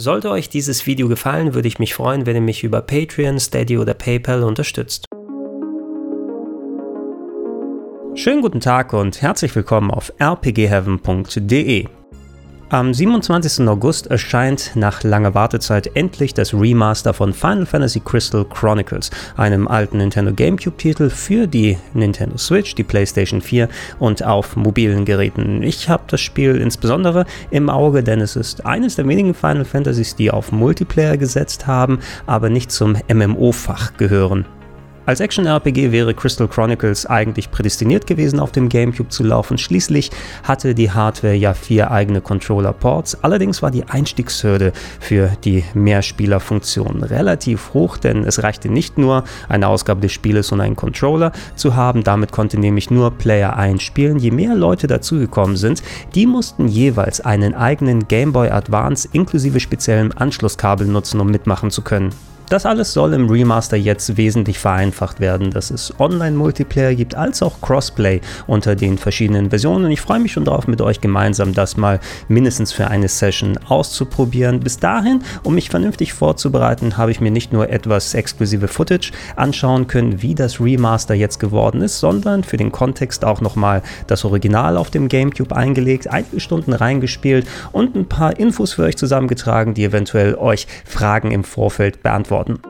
Sollte euch dieses Video gefallen, würde ich mich freuen, wenn ihr mich über Patreon, Steady oder PayPal unterstützt. Schönen guten Tag und herzlich willkommen auf rpgheaven.de. Am 27. August erscheint nach langer Wartezeit endlich das Remaster von Final Fantasy Crystal Chronicles, einem alten Nintendo GameCube-Titel für die Nintendo Switch, die PlayStation 4 und auf mobilen Geräten. Ich habe das Spiel insbesondere im Auge, denn es ist eines der wenigen Final Fantasies, die auf Multiplayer gesetzt haben, aber nicht zum MMO-Fach gehören. Als Action-RPG wäre Crystal Chronicles eigentlich prädestiniert gewesen, auf dem GameCube zu laufen. Schließlich hatte die Hardware ja vier eigene Controller-Ports. Allerdings war die Einstiegshürde für die Mehrspielerfunktion relativ hoch, denn es reichte nicht nur, eine Ausgabe des Spieles und einen Controller zu haben. Damit konnte nämlich nur Player 1 spielen. Je mehr Leute dazugekommen sind, die mussten jeweils einen eigenen Game Boy Advance inklusive speziellem Anschlusskabel nutzen, um mitmachen zu können. Das alles soll im Remaster jetzt wesentlich vereinfacht werden, dass es Online-Multiplayer gibt, als auch Crossplay unter den verschiedenen Versionen. Ich freue mich schon darauf, mit euch gemeinsam das mal mindestens für eine Session auszuprobieren. Bis dahin, um mich vernünftig vorzubereiten, habe ich mir nicht nur etwas exklusive Footage anschauen können, wie das Remaster jetzt geworden ist, sondern für den Kontext auch nochmal das Original auf dem GameCube eingelegt, einige Stunden reingespielt und ein paar Infos für euch zusammengetragen, die eventuell euch Fragen im Vorfeld beantworten worden.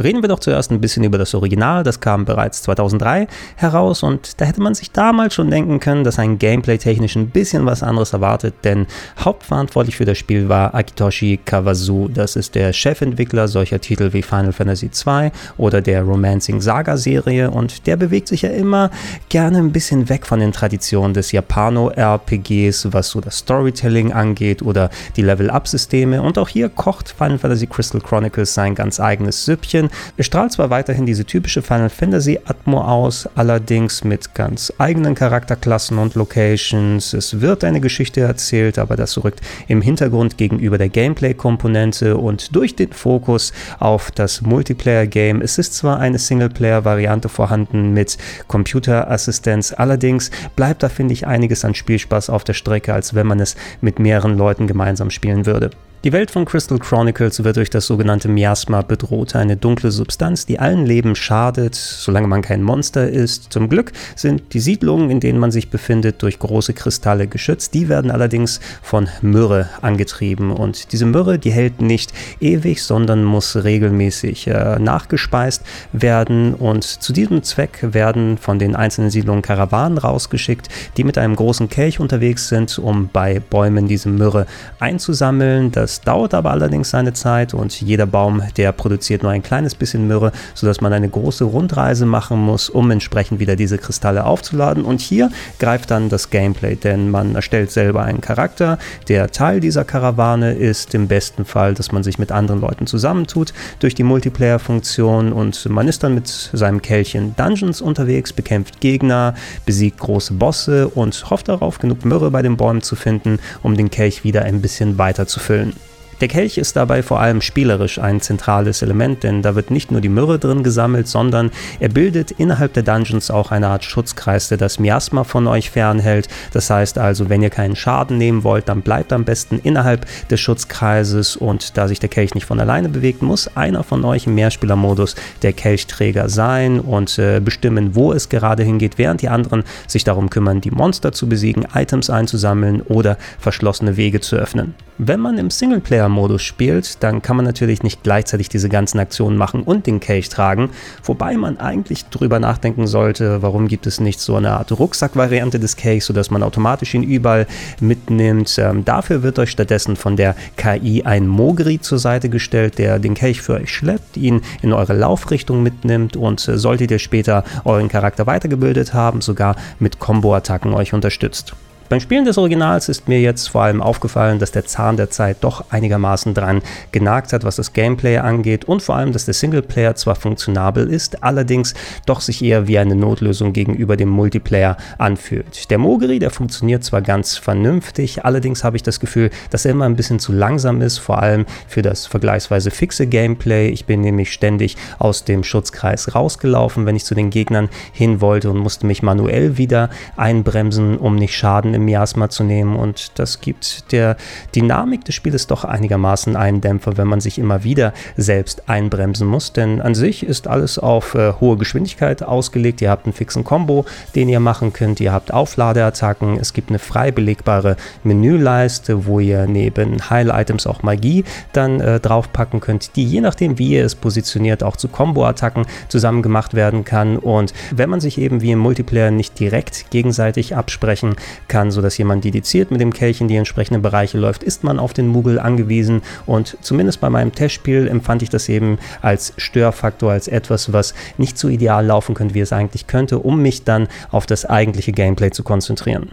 Reden wir doch zuerst ein bisschen über das Original. Das kam bereits 2003 heraus und da hätte man sich damals schon denken können, dass ein Gameplay-technisch ein bisschen was anderes erwartet, denn hauptverantwortlich für das Spiel war Akitoshi Kawazu. Das ist der Chefentwickler solcher Titel wie Final Fantasy II oder der Romancing Saga-Serie und der bewegt sich ja immer gerne ein bisschen weg von den Traditionen des Japano-RPGs, was so das Storytelling angeht oder die Level-Up-Systeme. Und auch hier kocht Final Fantasy Crystal Chronicles sein ganz eigenes Süppchen es strahlt zwar weiterhin diese typische Final Fantasy Atmo aus, allerdings mit ganz eigenen Charakterklassen und Locations. Es wird eine Geschichte erzählt, aber das rückt im Hintergrund gegenüber der Gameplay-Komponente und durch den Fokus auf das Multiplayer-Game. Es ist zwar eine Singleplayer-Variante vorhanden mit Computerassistenz, allerdings bleibt da, finde ich, einiges an Spielspaß auf der Strecke, als wenn man es mit mehreren Leuten gemeinsam spielen würde. Die Welt von Crystal Chronicles wird durch das sogenannte Miasma bedroht, eine dunkle Substanz, die allen Leben schadet, solange man kein Monster ist. Zum Glück sind die Siedlungen, in denen man sich befindet, durch große Kristalle geschützt. Die werden allerdings von Myrrhe angetrieben und diese Myrrhe, die hält nicht ewig, sondern muss regelmäßig äh, nachgespeist werden und zu diesem Zweck werden von den einzelnen Siedlungen Karawanen rausgeschickt, die mit einem großen Kelch unterwegs sind, um bei Bäumen diese Myrrhe einzusammeln. Das das dauert aber allerdings seine Zeit und jeder Baum, der produziert nur ein kleines bisschen Myrrhe, sodass man eine große Rundreise machen muss, um entsprechend wieder diese Kristalle aufzuladen. Und hier greift dann das Gameplay, denn man erstellt selber einen Charakter, der Teil dieser Karawane ist. Im besten Fall, dass man sich mit anderen Leuten zusammentut durch die Multiplayer-Funktion und man ist dann mit seinem Kelch Dungeons unterwegs, bekämpft Gegner, besiegt große Bosse und hofft darauf, genug Myrrhe bei den Bäumen zu finden, um den Kelch wieder ein bisschen weiter zu füllen. Der Kelch ist dabei vor allem spielerisch ein zentrales Element, denn da wird nicht nur die Myrrhe drin gesammelt, sondern er bildet innerhalb der Dungeons auch eine Art Schutzkreis, der das Miasma von euch fernhält. Das heißt also, wenn ihr keinen Schaden nehmen wollt, dann bleibt am besten innerhalb des Schutzkreises und da sich der Kelch nicht von alleine bewegt, muss einer von euch im Mehrspielermodus der Kelchträger sein und äh, bestimmen, wo es gerade hingeht, während die anderen sich darum kümmern, die Monster zu besiegen, Items einzusammeln oder verschlossene Wege zu öffnen. Wenn man im Singleplayer-Modus spielt, dann kann man natürlich nicht gleichzeitig diese ganzen Aktionen machen und den Kelch tragen, wobei man eigentlich drüber nachdenken sollte, warum gibt es nicht so eine Art Rucksack-Variante des Kelchs, sodass man automatisch ihn überall mitnimmt. Ähm, dafür wird euch stattdessen von der KI ein Mogri zur Seite gestellt, der den Kelch für euch schleppt, ihn in eure Laufrichtung mitnimmt und äh, solltet ihr später euren Charakter weitergebildet haben, sogar mit Combo-Attacken euch unterstützt. Beim Spielen des Originals ist mir jetzt vor allem aufgefallen, dass der Zahn der Zeit doch einigermaßen dran genagt hat, was das Gameplay angeht und vor allem, dass der Singleplayer zwar funktionabel ist, allerdings doch sich eher wie eine Notlösung gegenüber dem Multiplayer anfühlt. Der Mogeri, der funktioniert zwar ganz vernünftig, allerdings habe ich das Gefühl, dass er immer ein bisschen zu langsam ist, vor allem für das vergleichsweise fixe Gameplay. Ich bin nämlich ständig aus dem Schutzkreis rausgelaufen, wenn ich zu den Gegnern hin wollte und musste mich manuell wieder einbremsen, um nicht Schaden im Miasma zu nehmen. Und das gibt der Dynamik des Spieles doch einigermaßen einen Dämpfer, wenn man sich immer wieder selbst einbremsen muss, denn an sich ist alles auf äh, hohe Geschwindigkeit ausgelegt. Ihr habt einen fixen Combo, den ihr machen könnt, ihr habt Aufladeattacken, es gibt eine frei belegbare Menüleiste, wo ihr neben Heil-Items auch Magie dann äh, draufpacken könnt, die je nachdem, wie ihr es positioniert, auch zu Combo-Attacken zusammen gemacht werden kann. Und wenn man sich eben wie im Multiplayer nicht direkt gegenseitig absprechen kann, sodass jemand dediziert mit dem Kelch in die entsprechenden Bereiche läuft, ist man auf den Moogle angewiesen und zumindest bei meinem Testspiel empfand ich das eben als Störfaktor, als etwas, was nicht so ideal laufen könnte, wie es eigentlich könnte, um mich dann auf das eigentliche Gameplay zu konzentrieren.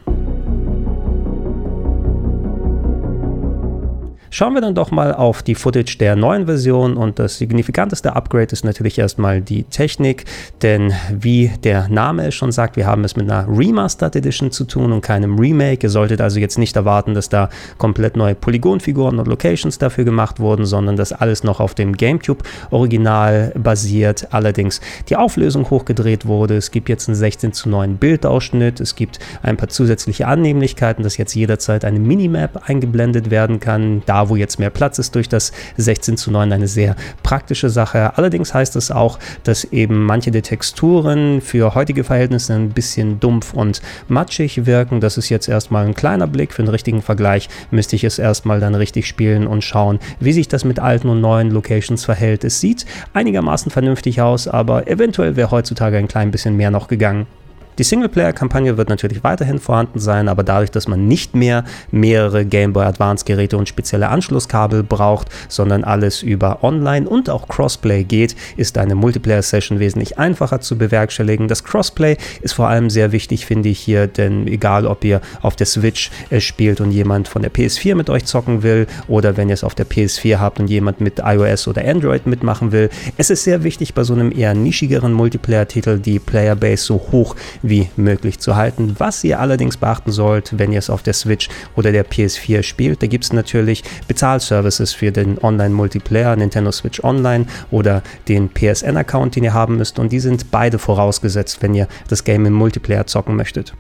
Schauen wir dann doch mal auf die Footage der neuen Version und das signifikanteste Upgrade ist natürlich erstmal die Technik, denn wie der Name es schon sagt, wir haben es mit einer Remastered Edition zu tun und keinem Remake. Ihr solltet also jetzt nicht erwarten, dass da komplett neue Polygonfiguren und Locations dafür gemacht wurden, sondern dass alles noch auf dem GameCube Original basiert. Allerdings die Auflösung hochgedreht wurde. Es gibt jetzt einen 16 zu 9 Bildausschnitt. Es gibt ein paar zusätzliche Annehmlichkeiten, dass jetzt jederzeit eine Minimap eingeblendet werden kann. Da wo jetzt mehr Platz ist durch das 16 zu 9 eine sehr praktische Sache. Allerdings heißt es auch, dass eben manche der Texturen für heutige Verhältnisse ein bisschen dumpf und matschig wirken. Das ist jetzt erstmal ein kleiner Blick. Für einen richtigen Vergleich müsste ich es erstmal dann richtig spielen und schauen, wie sich das mit alten und neuen Locations verhält. Es sieht einigermaßen vernünftig aus, aber eventuell wäre heutzutage ein klein bisschen mehr noch gegangen. Die Singleplayer-Kampagne wird natürlich weiterhin vorhanden sein, aber dadurch, dass man nicht mehr mehrere Game Boy Advance-Geräte und spezielle Anschlusskabel braucht, sondern alles über Online und auch Crossplay geht, ist eine Multiplayer-Session wesentlich einfacher zu bewerkstelligen. Das Crossplay ist vor allem sehr wichtig, finde ich hier, denn egal ob ihr auf der Switch äh, spielt und jemand von der PS4 mit euch zocken will oder wenn ihr es auf der PS4 habt und jemand mit iOS oder Android mitmachen will, es ist sehr wichtig bei so einem eher nischigeren Multiplayer-Titel die Playerbase so hoch wie möglich zu halten. Was ihr allerdings beachten sollt, wenn ihr es auf der Switch oder der PS4 spielt, da gibt es natürlich Bezahlservices für den Online-Multiplayer, Nintendo Switch Online oder den PSN-Account, den ihr haben müsst und die sind beide vorausgesetzt, wenn ihr das Game im Multiplayer zocken möchtet.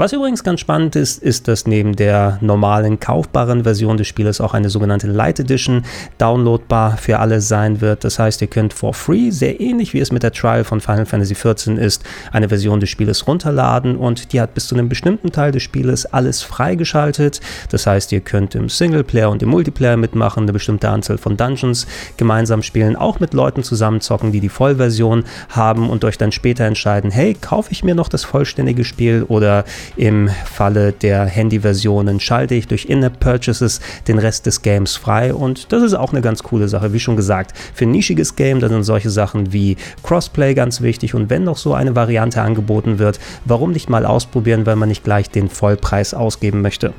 Was übrigens ganz spannend ist, ist, dass neben der normalen kaufbaren Version des Spieles auch eine sogenannte Light Edition downloadbar für alle sein wird. Das heißt, ihr könnt for free, sehr ähnlich wie es mit der Trial von Final Fantasy XIV ist, eine Version des Spieles runterladen und die hat bis zu einem bestimmten Teil des Spieles alles freigeschaltet. Das heißt, ihr könnt im Singleplayer und im Multiplayer mitmachen, eine bestimmte Anzahl von Dungeons gemeinsam spielen, auch mit Leuten zusammenzocken, die die Vollversion haben und euch dann später entscheiden, hey, kaufe ich mir noch das vollständige Spiel oder im Falle der Handy-Versionen schalte ich durch In-App-Purchases den Rest des Games frei und das ist auch eine ganz coole Sache. Wie schon gesagt, für ein nischiges Game, da sind solche Sachen wie Crossplay ganz wichtig und wenn noch so eine Variante angeboten wird, warum nicht mal ausprobieren, weil man nicht gleich den Vollpreis ausgeben möchte.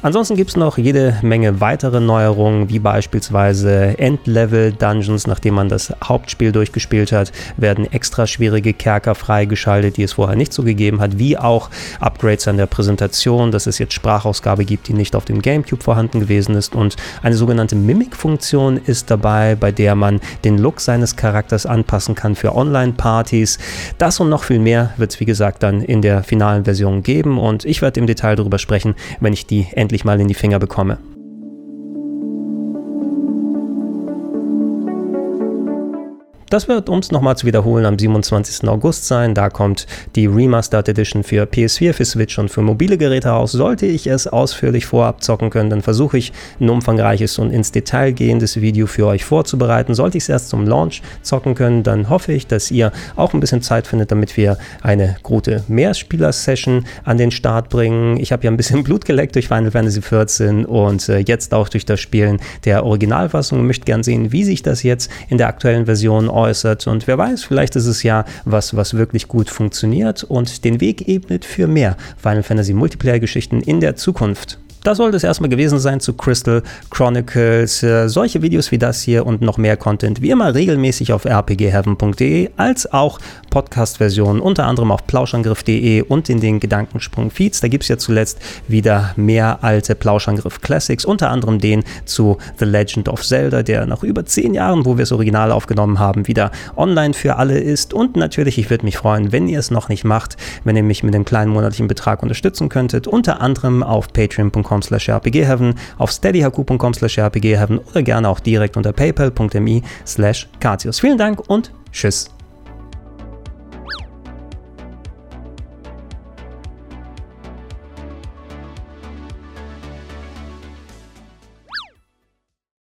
Ansonsten gibt es noch jede Menge weitere Neuerungen, wie beispielsweise Endlevel-Dungeons. Nachdem man das Hauptspiel durchgespielt hat, werden extra schwierige Kerker freigeschaltet, die es vorher nicht so gegeben hat, wie auch Upgrades an der Präsentation, dass es jetzt Sprachausgabe gibt, die nicht auf dem GameCube vorhanden gewesen ist. Und eine sogenannte Mimic-Funktion ist dabei, bei der man den Look seines Charakters anpassen kann für Online-Partys. Das und noch viel mehr wird es, wie gesagt, dann in der finalen Version geben. Und ich werde im Detail darüber sprechen, wenn ich die endlich mal in die Finger bekomme. Das wird, um es nochmal zu wiederholen, am 27. August sein. Da kommt die Remastered Edition für PS4, für Switch und für mobile Geräte raus. Sollte ich es ausführlich vorab zocken können, dann versuche ich ein umfangreiches und ins Detail gehendes Video für euch vorzubereiten. Sollte ich es erst zum Launch zocken können, dann hoffe ich, dass ihr auch ein bisschen Zeit findet, damit wir eine gute Mehrspieler-Session an den Start bringen. Ich habe ja ein bisschen Blut geleckt durch Final Fantasy XIV und äh, jetzt auch durch das Spielen der Originalfassung und möchte gern sehen, wie sich das jetzt in der aktuellen Version äußert. Und wer weiß, vielleicht ist es ja was, was wirklich gut funktioniert und den Weg ebnet für mehr Final Fantasy Multiplayer-Geschichten in der Zukunft. Das sollte es erstmal gewesen sein zu Crystal Chronicles. Äh, solche Videos wie das hier und noch mehr Content wie immer regelmäßig auf rpgheaven.de als auch Podcast-Versionen unter anderem auf plauschangriff.de und in den Gedankensprung-Feeds. Da gibt es ja zuletzt wieder mehr alte Plauschangriff Classics, unter anderem den zu The Legend of Zelda, der nach über zehn Jahren, wo wir das Original aufgenommen haben, wieder online für alle ist. Und natürlich, ich würde mich freuen, wenn ihr es noch nicht macht, wenn ihr mich mit dem kleinen monatlichen Betrag unterstützen könntet, unter anderem auf patreon.com slash rpgheaven, auf steadyhq.com slash rpgheaven oder gerne auch direkt unter paypal.me slash Vielen Dank und tschüss.